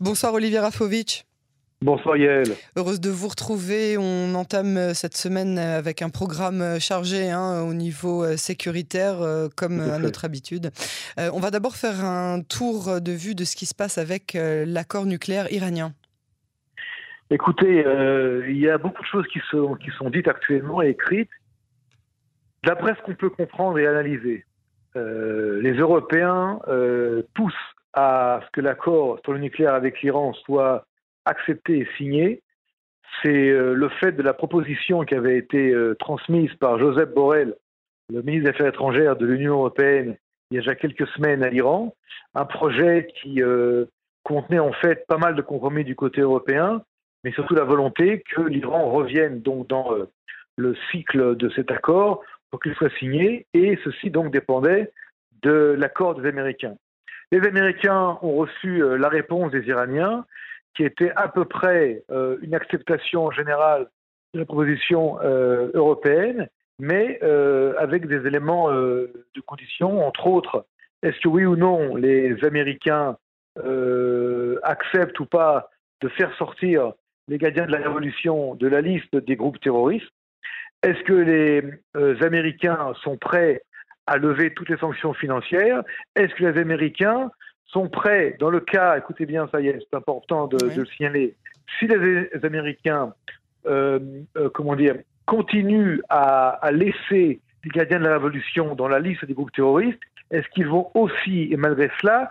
Bonsoir Olivier Rafovitch. Bonsoir Yael. Heureuse de vous retrouver. On entame euh, cette semaine euh, avec un programme euh, chargé hein, au niveau sécuritaire, comme à notre habitude. on va d'abord faire un tour de vue de ce qui se passe avec l'accord nucléaire iranien. Écoutez, il y a beaucoup de choses qui sont, qui sont dites actuellement et écrites. D'après ce qu'on peut comprendre et analyser, les Européens poussent à ce que l'accord sur le nucléaire avec l'Iran soit accepté et signé, c'est euh, le fait de la proposition qui avait été euh, transmise par Joseph Borrell, le ministre des Affaires étrangères de l'Union européenne, il y a déjà quelques semaines à l'Iran, un projet qui euh, contenait en fait pas mal de compromis du côté européen, mais surtout la volonté que l'Iran revienne donc dans le cycle de cet accord pour qu'il soit signé, et ceci donc dépendait de l'accord des Américains. Les Américains ont reçu la réponse des Iraniens, qui était à peu près euh, une acceptation générale de la proposition euh, européenne, mais euh, avec des éléments de condition, entre autres, est-ce que oui ou non les Américains acceptent ou pas de faire sortir les gardiens de la révolution de la liste des groupes terroristes? Est-ce que les Américains sont prêts à lever toutes les sanctions financières. Est-ce que les Américains sont prêts, dans le cas, écoutez bien, ça y est, c'est important de, le signaler, si les Américains, euh, euh, comment dire, continuent à, laisser les gardiens de la révolution dans la liste des groupes terroristes, est-ce qu'ils vont aussi, et malgré cela,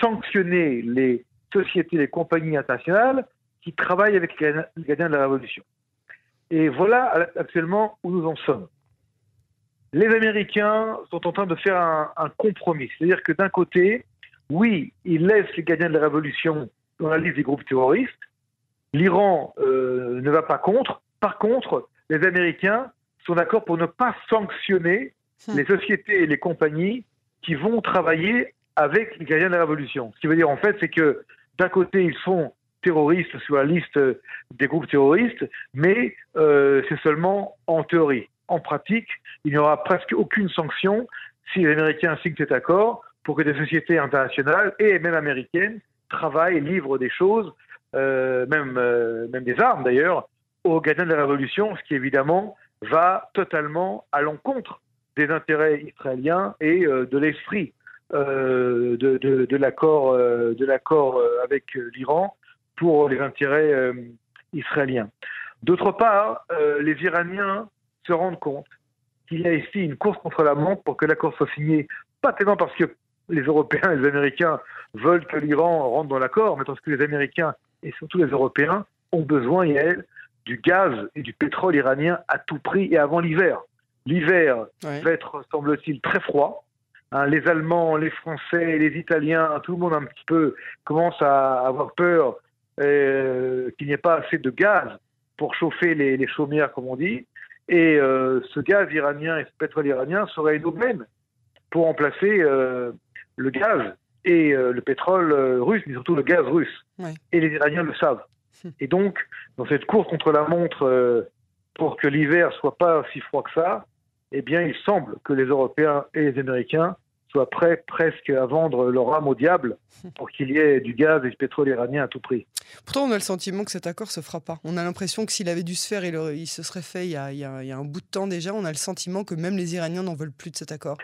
sanctionner les sociétés, les compagnies internationales qui travaillent avec les gardiens de la révolution? Et voilà actuellement où nous en sommes. Les Américains sont en train de faire un, un compromis, c'est-à-dire que d'un côté, oui, il laisse les gardiens de la révolution dans la liste des groupes terroristes. L'Iran euh, ne va pas contre. Par contre, les Américains sont d'accord pour ne pas sanctionner les sociétés et les compagnies qui vont travailler avec les gardiens de la révolution. Ce qui veut dire en fait, c'est que d'un côté, ils sont terroristes sur la liste des groupes terroristes, mais euh, c'est seulement en théorie. En pratique, il n'y aura presque aucune sanction si les Américains signent cet accord, pour que des sociétés internationales et même américaines travaillent, livrent des choses, euh, même, euh, même des armes d'ailleurs, aux gardiens de la révolution, ce qui évidemment va totalement à l'encontre des intérêts israéliens et euh, de l'esprit de, de, de l'accord avec l'Iran pour les intérêts israéliens. D'autre part, les Iraniens se rendent compte qu'il y a ici une course contre la montre pour que l'accord soit signé, pas tellement parce que les Européens et les Américains veulent que l'Iran rentre dans l'accord, mais parce que les Américains et surtout les Européens ont besoin, Yael, du gaz et du pétrole iranien à tout prix et avant l'hiver. L'hiver va être, semble-t-il, très froid. Hein, les Allemands, les Français, les Italiens, tout le monde un petit peu commence à avoir peur euh, qu'il n'y ait pas assez de gaz pour chauffer les, chaumières, comme on dit. Et euh, ce gaz iranien et ce pétrole iranien serait une aubaine pour remplacer euh, le gaz et euh, le pétrole russe, mais surtout le gaz russe. Et les Iraniens le savent. Et donc, dans cette course contre la montre, pour que l'hiver soit pas si froid que ça, eh bien, il semble que les Européens et les Américains soient prêts presque à vendre leur âme au diable pour qu'il y ait du gaz et du pétrole iranien à tout prix. Pourtant, on a le sentiment que cet accord se fera pas. On a l'impression que s'il avait dû se faire, il, il se serait fait il y, a, il y, a, un bout de temps déjà. On a le sentiment que même les Iraniens n'en veulent plus de cet accord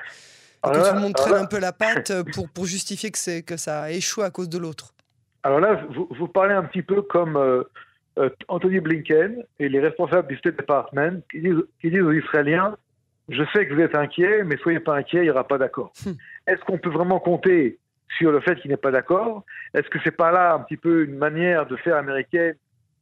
que tout le monde traîne un peu la patte pour, pour justifier que, que ça a échoué à cause de l'autre. Alors là, vous, vous, parlez un petit peu comme euh, euh, Anthony Blinken et les responsables du State Department qui disent, qui disent aux Israéliens Je sais que vous êtes inquiets, mais soyez pas inquiets, il n'y aura pas d'accord. Hmm. Est-ce qu'on peut vraiment compter sur le fait qu'il n'est pas d'accord? Est-ce que c'est pas là un petit peu une manière de faire américaine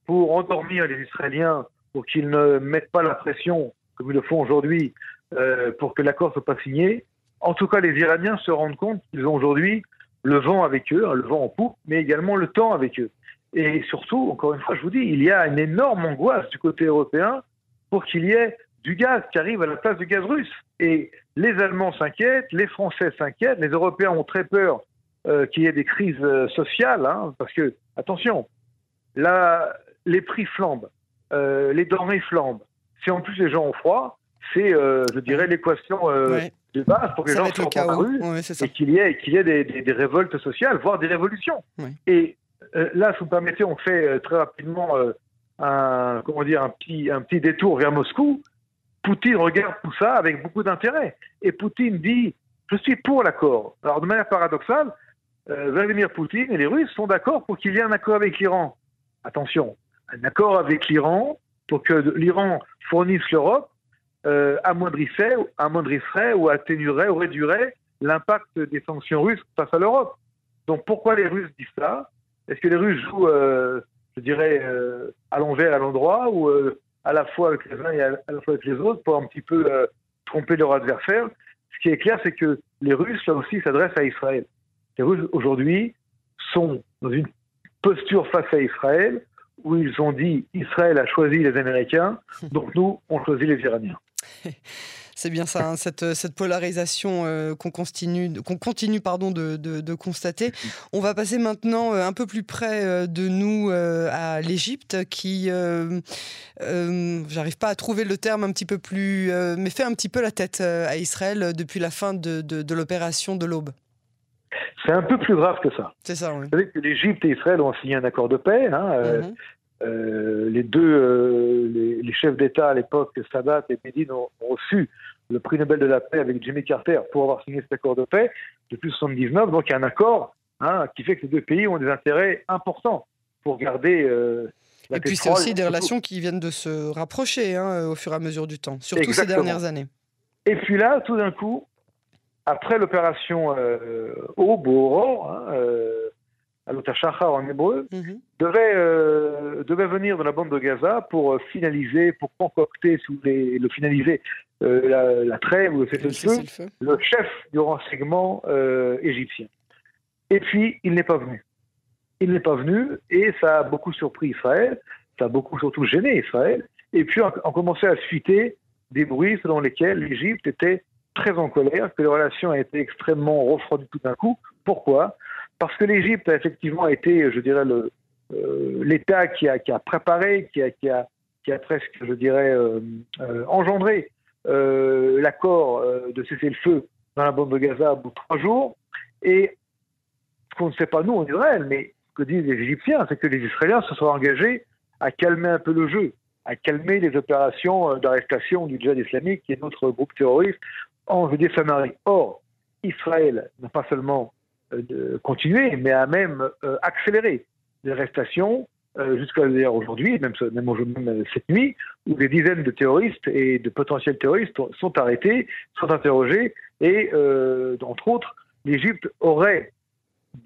pour endormir les Israéliens pour qu'ils ne mettent pas la pression, comme ils le font aujourd'hui, euh, pour que l'accord soit pas signé? En tout cas, les Iraniens se rendent compte qu'ils ont aujourd'hui le vent avec eux, hein, le vent en poupe, mais également le temps avec eux. Et surtout, encore une fois, je vous dis, il y a une énorme angoisse du côté européen pour qu'il y ait du gaz qui arrive à la place du gaz russe. Et les Allemands s'inquiètent, les Français s'inquiètent, les Européens ont très peur euh, qu'il y ait des crises euh, sociales, hein, parce que, attention, là, les prix flambent, euh, les denrées flambent. Si en plus les gens ont froid, c'est, je dirais, l'équation de base pour que les gens dans la rue et qu'il y ait, qu'il y ait des, des, révoltes sociales, voire des révolutions. Et là, si vous me permettez, on fait très rapidement un, comment dire, un, petit, un petit détour vers Moscou. Poutine regarde tout ça avec beaucoup d'intérêt. Et Poutine dit Je suis pour l'accord. Alors, de manière paradoxale, Vladimir Poutine et les Russes sont d'accord pour qu'il y ait un accord avec l'Iran. Attention, un accord avec l'Iran pour que l'Iran fournisse l'Europe euh, amoindrisserait ou atténuerait ou réduirait l'impact des sanctions russes face à l'Europe. Donc pourquoi les Russes disent ça? Est-ce que les Russes jouent, euh, je dirais, euh, à l'envers, à l'endroit, ou euh, à la fois avec les uns et à, la fois avec les autres pour un petit peu euh, tromper leur adversaire Ce qui est clair, c'est que les Russes, là aussi, s'adressent à Israël. Les Russes, aujourd'hui, sont dans une posture face à Israël où ils ont dit Israël a choisi les Américains, donc nous, on choisit les Iraniens. C'est bien ça, hein, cette, cette, polarisation euh, qu'on continue, qu'on continue pardon, de, de, de, constater. On va passer maintenant euh, un peu plus près euh, de nous euh, à l'Égypte, qui, euh, j'arrive pas à trouver le terme un petit peu plus, mais fait un petit peu la tête à Israël depuis la fin de, de l'opération de l'Aube. C'est un peu plus grave que ça. C'est ça, oui. Vous savez que l'Égypte et Israël ont signé un accord de paix. Hein, euh, mm -hmm. Euh, les deux, euh, les, les, chefs d'État à l'époque, Sadat et Médine, ont, ont, reçu le prix Nobel de la paix avec Jimmy Carter pour avoir signé cet accord de paix depuis 79. Donc il y a un accord hein, qui fait que les deux pays ont des intérêts importants pour garder. Euh, et puis c'est aussi des relations qui viennent de se rapprocher hein, au fur et à mesure du temps, surtout Exactement. ces dernières années. Et puis là, tout d'un coup, après l'opération euh, Aube ou Aurore, hein, euh, Alotashachar en hébreu, mm -hmm. devait, euh, devait venir dans la bande de Gaza pour finaliser, pour concocter, si vous voulez, le finaliser, euh, la, la, trêve ou le cessez-le-feu, le chef du renseignement euh, égyptien. Et puis, il n'est pas venu. Il n'est pas venu et ça a beaucoup surpris Israël, ça a beaucoup surtout gêné Israël. Et puis, on, commençait à fuiter des bruits selon lesquels l'Égypte était très en colère, que les relations a été extrêmement refroidies tout d'un coup. Pourquoi? Parce que l'Égypte a effectivement été, je dirais, l'État euh, qui, a, qui a préparé, qui a, presque, je dirais, euh, euh, engendré l'accord de cesser le feu dans la bande de Gaza au bout de trois jours. Et ce qu'on ne sait pas nous en Israël, mais ce que disent les Égyptiens, c'est que les Israéliens se sont engagés à calmer un peu le jeu, à calmer les opérations d'arrestation du djihad islamique, qui est notre groupe terroriste, en Judée Samarie. Or, Israël n'a pas seulement euh, continué, mais a même euh, accéléré les arrestations euh, jusqu'à aujourd'hui, même, même, même, cette nuit, où des dizaines de terroristes et de potentiels terroristes sont arrêtés, sont interrogés, et euh, entre autres, l'Égypte aurait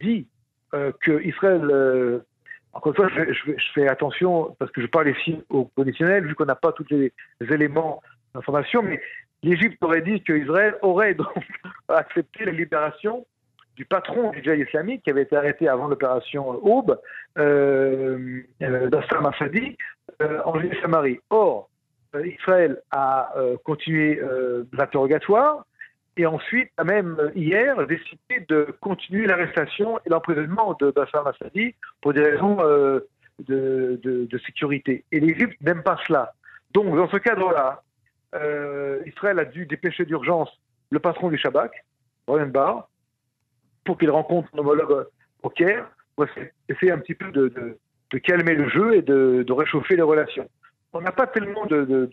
dit euh, que Israël encore une fois, je, fais attention parce que je parle ici au conditionnel, vu qu'on n'a pas tous les éléments d'information, mais l'Égypte aurait dit qu'Israël aurait donc accepté la libération du patron du djihad islamique qui avait été arrêté avant l'opération Aube, euh, Dassam Assadi, euh, en Samarie. Or, euh, Israël a euh, continué euh, l'interrogatoire et ensuite a même hier décidé de continuer l'arrestation et l'emprisonnement de Bassam Assadi pour des raisons euh, de, sécurité. Et l'Égypte n'aime pas cela. Donc, dans ce cadre-là, euh, Israël a dû dépêcher d'urgence le patron du Shabak, Brian Barr, pour qu'il rencontre son homologue Caire, pour essayer un petit peu de, calmer le jeu et de, réchauffer les relations. On n'a pas tellement de,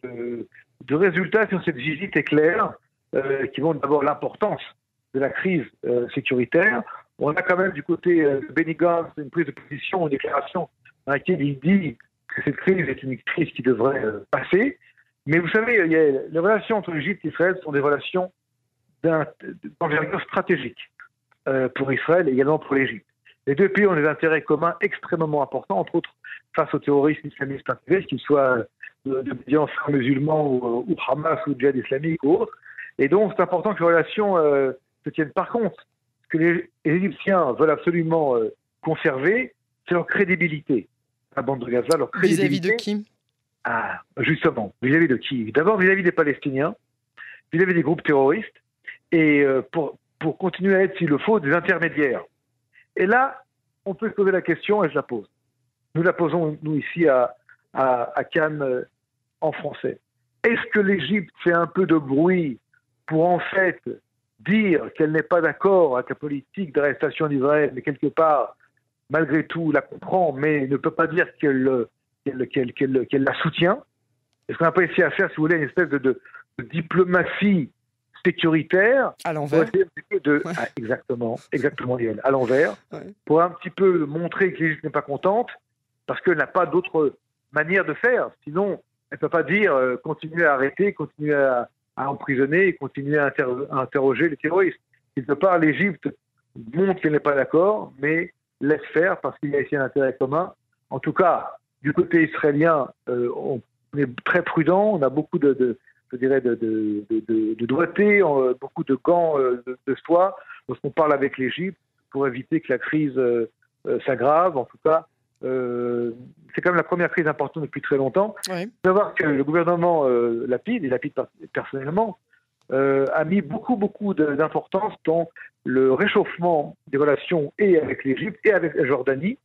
résultats sur cette visite éclair euh, qui montrent d'abord l'importance de la crise euh, sécuritaire. On a quand même du côté de Benny Gantz une prise de position, une déclaration dans laquelle il dit que cette crise est une crise qui devrait passer. Mais vous savez, les relations entre l'Égypte et Israël sont des relations d'envergure stratégique euh, pour Israël et également pour l'Égypte. Les deux pays ont des intérêts communs extrêmement importants, entre autres face au terrorisme islamiste intégré, qu'il soit de, de médias musulmans ou, ou, Hamas ou djihad islamique ou autre. Et donc, c'est important que les relations euh, se tiennent. Par contre, ce que les, les Égyptiens veulent absolument euh, conserver, c'est leur crédibilité. La bande de Gaza, leur crédibilité. Vis-à-vis de qui? Ah, justement, vis-à-vis de qui? D'abord vis-à-vis des Palestiniens, vis-à-vis des groupes terroristes, et euh, pour, pour continuer à être, s'il le faut, des intermédiaires. Et là, on peut se poser la question, et je la pose. Nous la posons, nous, ici, à, à, Cannes, euh, en français. Est-ce que l'Égypte fait un peu de bruit pour, en fait, dire qu'elle n'est pas d'accord avec la politique d'arrestation d'Israël, mais quelque part malgré tout, la comprend, mais ne peut pas dire qu'elle la soutient? Et ce qu'on n'a pas essayé à faire, si vous voulez, une espèce de, diplomatie sécuritaire. À l'envers. De... Ah, exactement, exactement, à l'envers. Pour un petit peu montrer que l'Égypte n'est pas contente, parce qu'elle n'a pas d'autre manière de faire. Sinon, elle ne peut pas dire euh, continuer à arrêter, continuer à, emprisonner, continuer à, interroger les terroristes. Quelque part, l'Égypte montre qu'elle n'est pas d'accord, mais laisse faire parce qu'il y a ici un intérêt commun. En tout cas, du côté israélien, euh, on est très prudent, on a beaucoup de, je dirais, de, de, de, doigté, euh, beaucoup de gants de, soie lorsqu'on parle avec l'Égypte pour éviter que la crise s'aggrave. En tout cas, euh, c'est quand même la première crise importante depuis très longtemps. Il faut savoir que le gouvernement euh, Lapide, et Lapide personnellement, euh, a mis beaucoup, beaucoup d'importance dans le réchauffement des relations et avec l'Égypte et avec la Jordanie,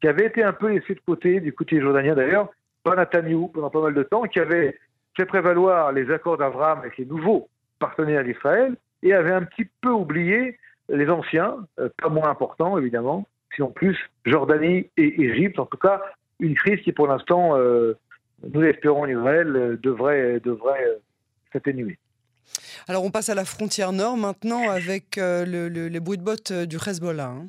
qui avait été un peu laissé de côté, du côté jordanien d'ailleurs, par Netanyahu pendant pas mal de temps, qui avait fait prévaloir les accords d'Abraham avec les nouveaux partenaires d'Israël et avait un petit peu oublié les anciens, pas moins importants évidemment, si en plus Jordanie et Égypte. En tout cas, une crise qui pour l'instant, euh, nous espérons Israël, euh, devrait, devrait euh, s'atténuer. Alors on passe à la frontière nord maintenant avec les bruits de bottes du Hezbollah. Hein.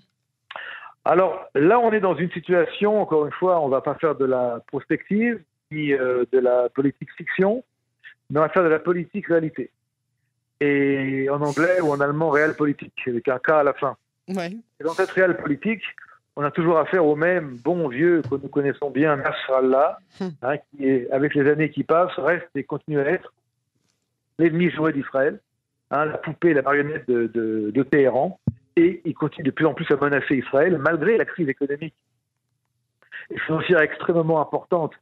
Alors là, on est dans une situation, encore une fois, on ne va pas faire de la prospective de la politique fiction, mais on va faire de la politique réalité. Et en anglais ou en allemand, réel politique, avec un cas à la fin. Et dans cette réelle politique, on a toujours affaire au même bon vieux que nous connaissons bien, Nasrallah, hum. hein, qui, est, avec les années qui passent, reste et continue à être l'ennemi joué d'Israël, hein, la poupée, la marionnette de, de, Téhéran, et il continue de plus en plus à menacer Israël, malgré la crise économique et financière extrêmement importante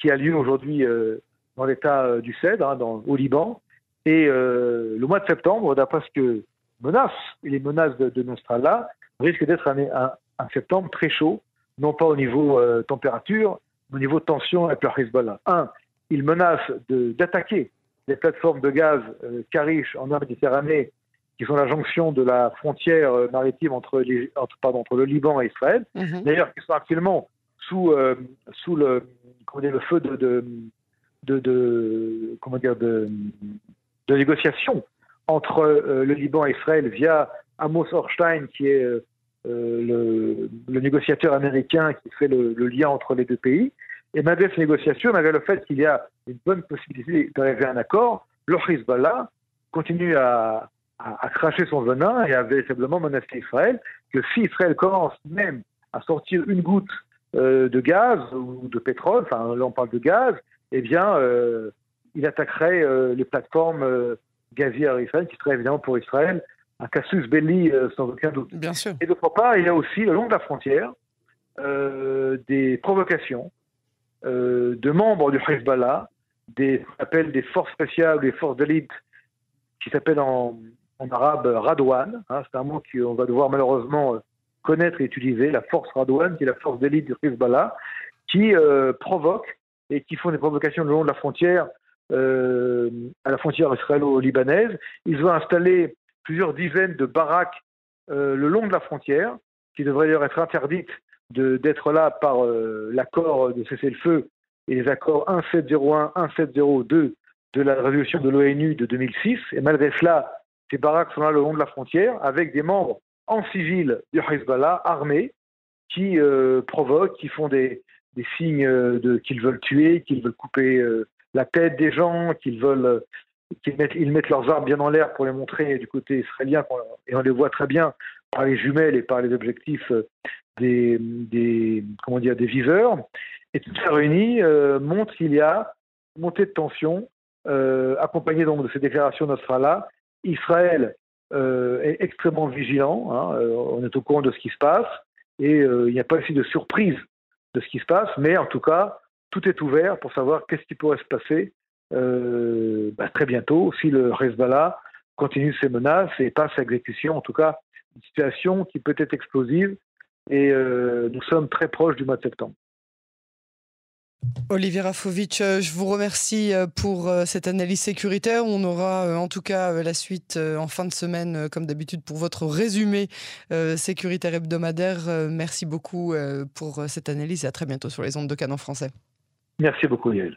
qui a lieu aujourd'hui euh, dans l'État euh, du Cèdre, hein, dans, au Liban. Et euh, le mois de septembre, d'après ce que menaces, et les menaces de, de Nostrala risquent d'être un, un, septembre très chaud, non pas au niveau température, mais au niveau tension avec le Hezbollah. Un, il menace d'attaquer les plateformes de gaz euh, Karish en Méditerranée, qui sont la jonction de la frontière euh, maritime entre, les, entre, pardon, entre, le Liban et Israël, mhm. d'ailleurs qui sont actuellement sous, euh, le, feu de, de, de, de comment dire, de, de négociation entre euh, le Liban et Israël via Amos Orstein, qui est euh, le, négociateur américain qui fait le, lien entre les deux pays. Et malgré ces négociations, malgré le fait qu'il y a une bonne possibilité d'arriver à un accord, le Hezbollah continue à, cracher son venin et à véritablement menacer Israël, que si Israël commence même à sortir une goutte de gaz ou de pétrole, enfin là on parle de gaz, eh bien il attaquerait les plateformes gazière Israël, qui serait évidemment pour Israël un casus belli euh, sans aucun doute. Bien sûr. Et d'autre part, il y a aussi, le long de la frontière, euh, des provocations euh, de membres du Hezbollah, des appelle des forces spéciales, des forces d'élite, qui s'appellent en, arabe Radwan. Hein, c'est un mot qu'on va devoir malheureusement connaître et utiliser, la force Radwan, qui est la force d'élite du Hezbollah, qui provoque et qui font des provocations le long de la frontière euh, à la frontière israélo-libanaise. Ils ont installé plusieurs dizaines de baraques euh, le long de la frontière, qui devraient d'ailleurs être interdites d'être là par euh, l'accord de cessez-le-feu et les accords 1701, 1702 de la résolution de l'ONU de 2006. Et malgré cela, ces baraques sont là le long de la frontière avec des membres en civil du Hezbollah armés qui provoquent, qui font des, signes de qu'ils veulent tuer, qu'ils veulent couper la tête des gens, qu'ils veulent qu'ils mettent, ils mettent leurs armes bien en l'air pour les montrer du côté israélien, et on les voit très bien par les jumelles et par les objectifs euh, des, comment dire, des viseurs. Et tout ça réuni euh, montre qu'il y a montée de tension, euh, accompagnée donc de ces déclarations là Israël euh, est extrêmement vigilant, hein, on est au courant de ce qui se passe, et il n'y a pas aussi de surprise de ce qui se passe, mais en tout cas, tout est ouvert pour savoir qu'est-ce qui pourrait se passer euh, bah, très bientôt si le Hezbollah continue ses menaces et passe à exécution. En tout cas, une situation qui peut être explosive et euh, nous sommes très proches du mois de septembre. Olivier Rafovic, je vous remercie pour cette analyse sécuritaire. On aura en tout cas la suite en fin de semaine, comme d'habitude, pour votre résumé sécuritaire hebdomadaire. Merci beaucoup pour cette analyse et à très bientôt sur les ondes de Canon français. Merci beaucoup, Yael.